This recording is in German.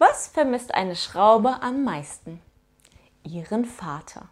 Was vermisst eine Schraube am meisten? Ihren Vater.